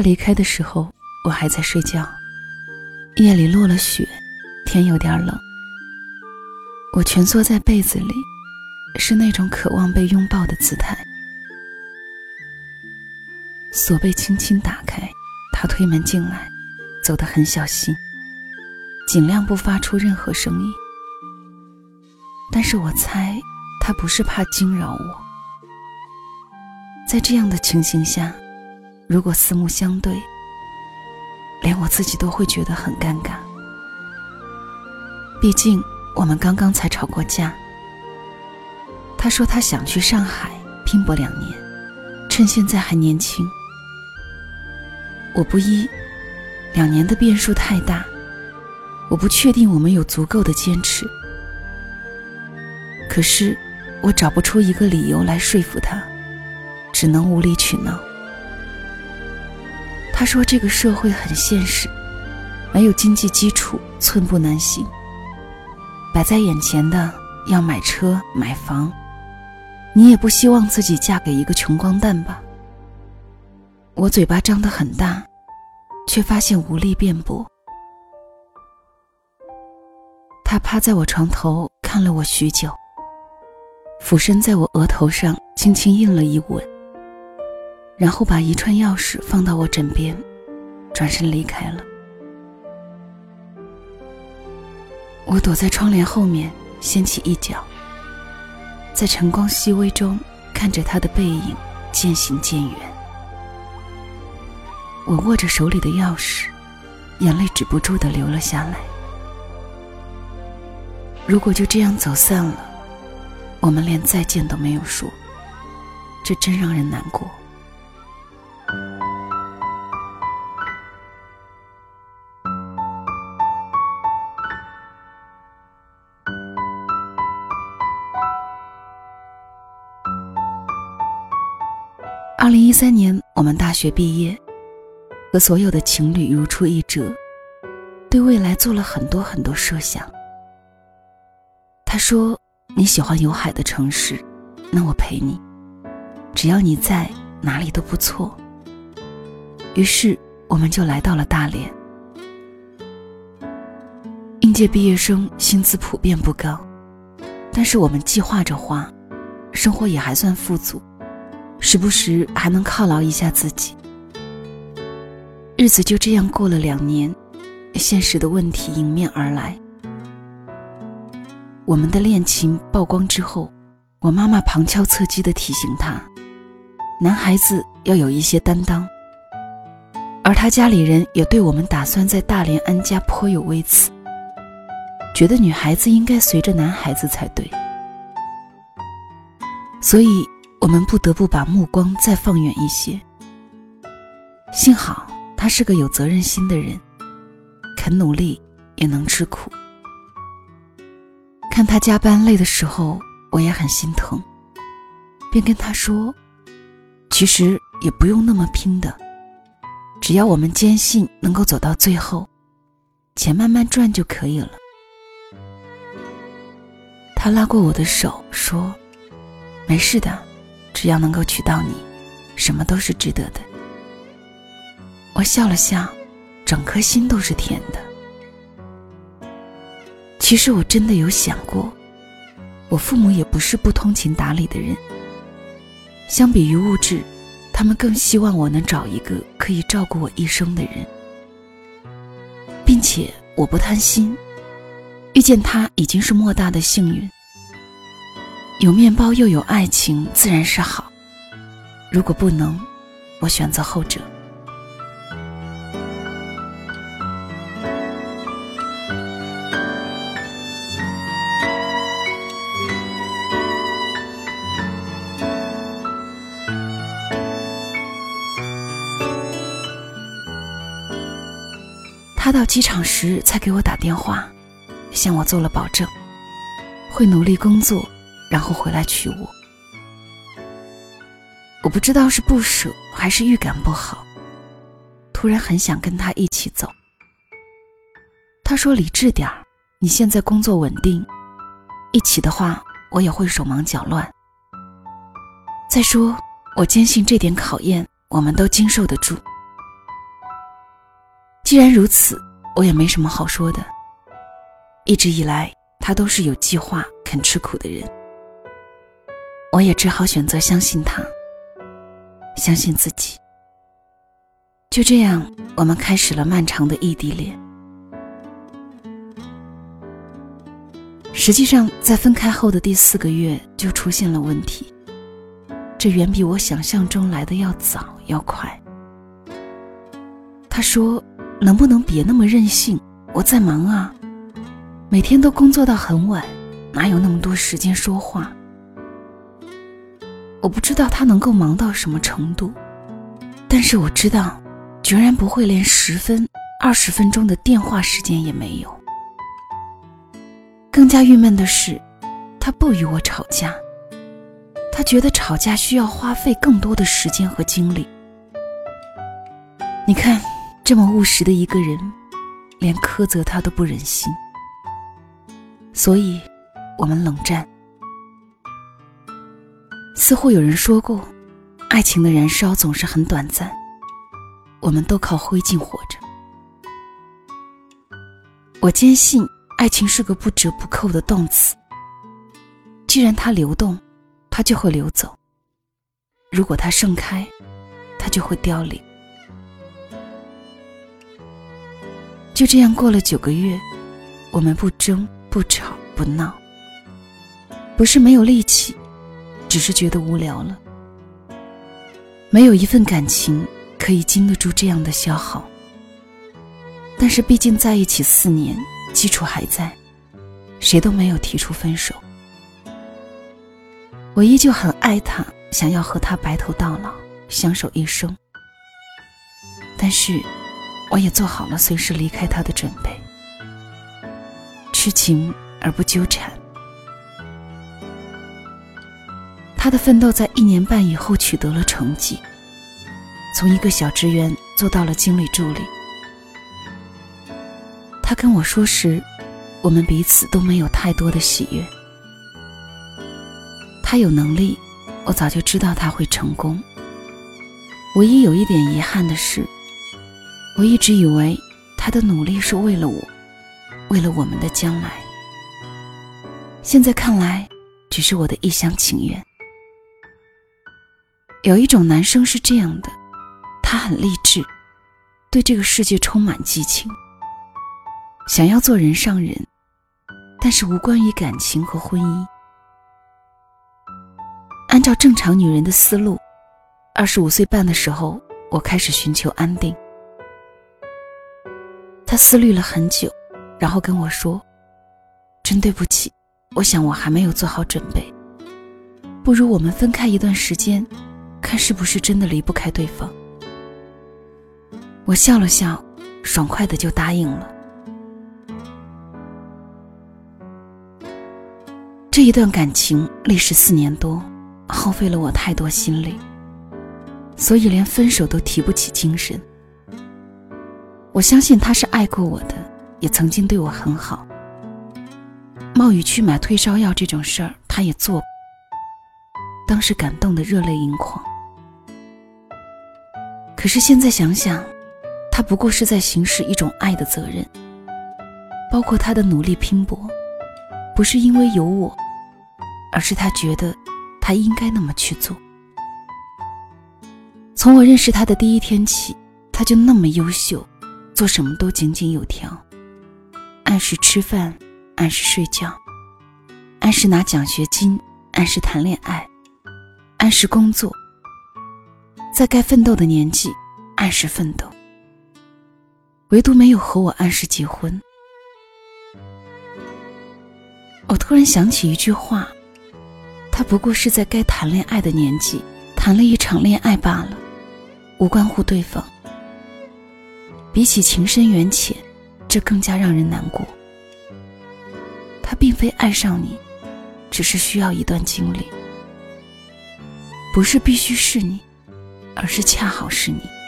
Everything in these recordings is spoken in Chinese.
他离开的时候，我还在睡觉。夜里落了雪，天有点冷。我蜷缩在被子里，是那种渴望被拥抱的姿态。锁被轻轻打开，他推门进来，走得很小心，尽量不发出任何声音。但是我猜，他不是怕惊扰我。在这样的情形下，如果四目相对，连我自己都会觉得很尴尬。毕竟我们刚刚才吵过架。他说他想去上海拼搏两年，趁现在还年轻。我不依，两年的变数太大，我不确定我们有足够的坚持。可是我找不出一个理由来说服他，只能无理取闹。他说：“这个社会很现实，没有经济基础，寸步难行。摆在眼前的要买车买房，你也不希望自己嫁给一个穷光蛋吧？”我嘴巴张得很大，却发现无力辩驳。他趴在我床头看了我许久，俯身在我额头上轻轻印了一吻。然后把一串钥匙放到我枕边，转身离开了。我躲在窗帘后面，掀起一角，在晨光熹微中看着他的背影渐行渐远。我握着手里的钥匙，眼泪止不住的流了下来。如果就这样走散了，我们连再见都没有说，这真让人难过。我们大学毕业，和所有的情侣如出一辙，对未来做了很多很多设想。他说：“你喜欢有海的城市，那我陪你，只要你在，哪里都不错。”于是，我们就来到了大连。应届毕业生薪资普遍不高，但是我们计划着花，生活也还算富足。时不时还能犒劳一下自己，日子就这样过了两年，现实的问题迎面而来。我们的恋情曝光之后，我妈妈旁敲侧击地提醒他，男孩子要有一些担当，而他家里人也对我们打算在大连安家颇有微词，觉得女孩子应该随着男孩子才对，所以。我们不得不把目光再放远一些。幸好他是个有责任心的人，肯努力也能吃苦。看他加班累的时候，我也很心疼，便跟他说：“其实也不用那么拼的，只要我们坚信能够走到最后，钱慢慢赚就可以了。”他拉过我的手说：“没事的。”只要能够娶到你，什么都是值得的。我笑了笑，整颗心都是甜的。其实我真的有想过，我父母也不是不通情达理的人。相比于物质，他们更希望我能找一个可以照顾我一生的人，并且我不贪心，遇见他已经是莫大的幸运。有面包又有爱情，自然是好。如果不能，我选择后者。他到机场时才给我打电话，向我做了保证，会努力工作。然后回来娶我，我不知道是不舍还是预感不好，突然很想跟他一起走。他说：“理智点儿，你现在工作稳定，一起的话我也会手忙脚乱。再说，我坚信这点考验我们都经受得住，既然如此，我也没什么好说的。一直以来，他都是有计划、肯吃苦的人。我也只好选择相信他，相信自己。就这样，我们开始了漫长的异地恋。实际上，在分开后的第四个月就出现了问题，这远比我想象中来的要早要快。他说：“能不能别那么任性？我在忙啊，每天都工作到很晚，哪有那么多时间说话？”我不知道他能够忙到什么程度，但是我知道，居然不会连十分、二十分钟的电话时间也没有。更加郁闷的是，他不与我吵架。他觉得吵架需要花费更多的时间和精力。你看，这么务实的一个人，连苛责他都不忍心。所以，我们冷战。似乎有人说过，爱情的燃烧总是很短暂。我们都靠灰烬活着。我坚信。爱情是个不折不扣的动词。既然它流动，它就会流走；如果它盛开，它就会凋零。就这样过了九个月，我们不争、不吵、不闹，不是没有力气，只是觉得无聊了。没有一份感情可以经得住这样的消耗。但是毕竟在一起四年。基础还在，谁都没有提出分手。我依旧很爱他，想要和他白头到老，相守一生。但是，我也做好了随时离开他的准备。痴情而不纠缠。他的奋斗在一年半以后取得了成绩，从一个小职员做到了经理助理。他跟我说时，我们彼此都没有太多的喜悦。他有能力，我早就知道他会成功。唯一有一点遗憾的是，我一直以为他的努力是为了我，为了我们的将来。现在看来，只是我的一厢情愿。有一种男生是这样的，他很励志，对这个世界充满激情。想要做人上人，但是无关于感情和婚姻。按照正常女人的思路，二十五岁半的时候，我开始寻求安定。他思虑了很久，然后跟我说：“真对不起，我想我还没有做好准备。不如我们分开一段时间，看是不是真的离不开对方。”我笑了笑，爽快的就答应了。这一段感情历时四年多，耗费了我太多心力，所以连分手都提不起精神。我相信他是爱过我的，也曾经对我很好。冒雨去买退烧药这种事儿，他也做。当时感动的热泪盈眶。可是现在想想，他不过是在行使一种爱的责任，包括他的努力拼搏，不是因为有我。而是他觉得，他应该那么去做。从我认识他的第一天起，他就那么优秀，做什么都井井有条，按时吃饭，按时睡觉，按时拿奖学金，按时谈恋爱，按时工作，在该奋斗的年纪，按时奋斗。唯独没有和我按时结婚。我突然想起一句话。他不过是在该谈恋爱的年纪谈了一场恋爱罢了，无关乎对方。比起情深缘浅，这更加让人难过。他并非爱上你，只是需要一段经历，不是必须是你，而是恰好是你。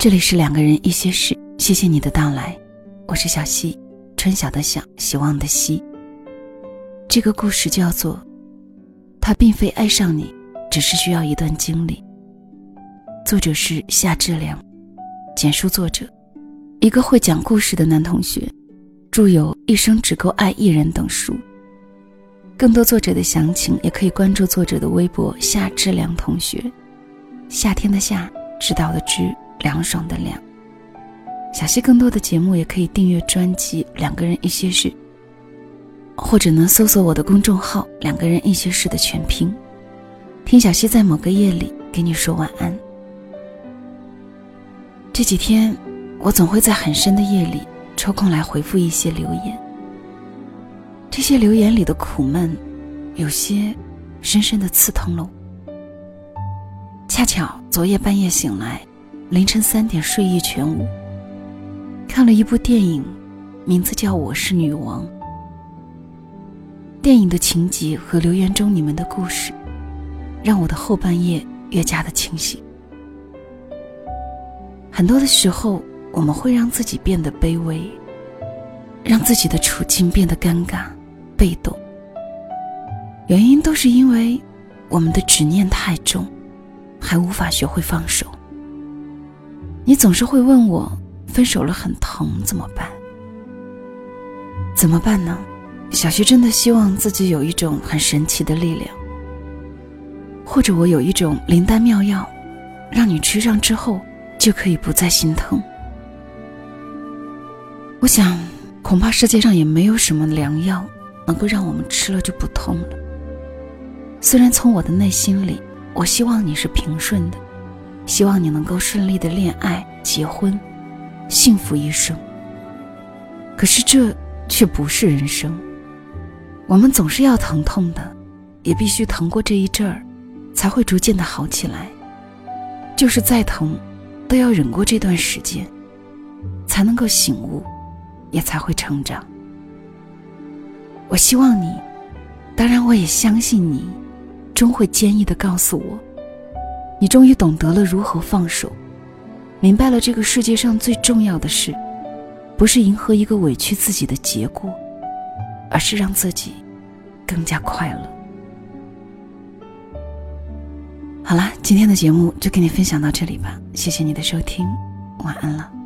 这里是两个人一些事，谢谢你的到来，我是小溪，春晓的晓，希望的希。这个故事叫做《他并非爱上你，只是需要一段经历》。作者是夏志良，简述作者，一个会讲故事的男同学，著有《一生只够爱一人》等书。更多作者的详情，也可以关注作者的微博夏志良同学。夏天的夏，知道的知。凉爽的凉。小溪更多的节目也可以订阅专辑《两个人一些事》，或者呢搜索我的公众号“两个人一些事”的全拼，听小溪在某个夜里给你说晚安。这几天，我总会在很深的夜里抽空来回复一些留言。这些留言里的苦闷，有些深深的刺痛了我。恰巧昨夜半夜醒来。凌晨三点睡意全无，看了一部电影，名字叫《我是女王》。电影的情节和留言中你们的故事，让我的后半夜越加的清醒。很多的时候，我们会让自己变得卑微，让自己的处境变得尴尬、被动，原因都是因为我们的执念太重，还无法学会放手。你总是会问我，分手了很疼怎么办？怎么办呢？小徐真的希望自己有一种很神奇的力量，或者我有一种灵丹妙药，让你吃上之后就可以不再心疼。我想，恐怕世界上也没有什么良药能够让我们吃了就不痛了。虽然从我的内心里，我希望你是平顺的。希望你能够顺利的恋爱、结婚，幸福一生。可是这却不是人生。我们总是要疼痛的，也必须疼过这一阵儿，才会逐渐的好起来。就是再疼，都要忍过这段时间，才能够醒悟，也才会成长。我希望你，当然我也相信你，终会坚毅的告诉我。你终于懂得了如何放手，明白了这个世界上最重要的事，不是迎合一个委屈自己的结果，而是让自己更加快乐。好了，今天的节目就跟你分享到这里吧，谢谢你的收听，晚安了。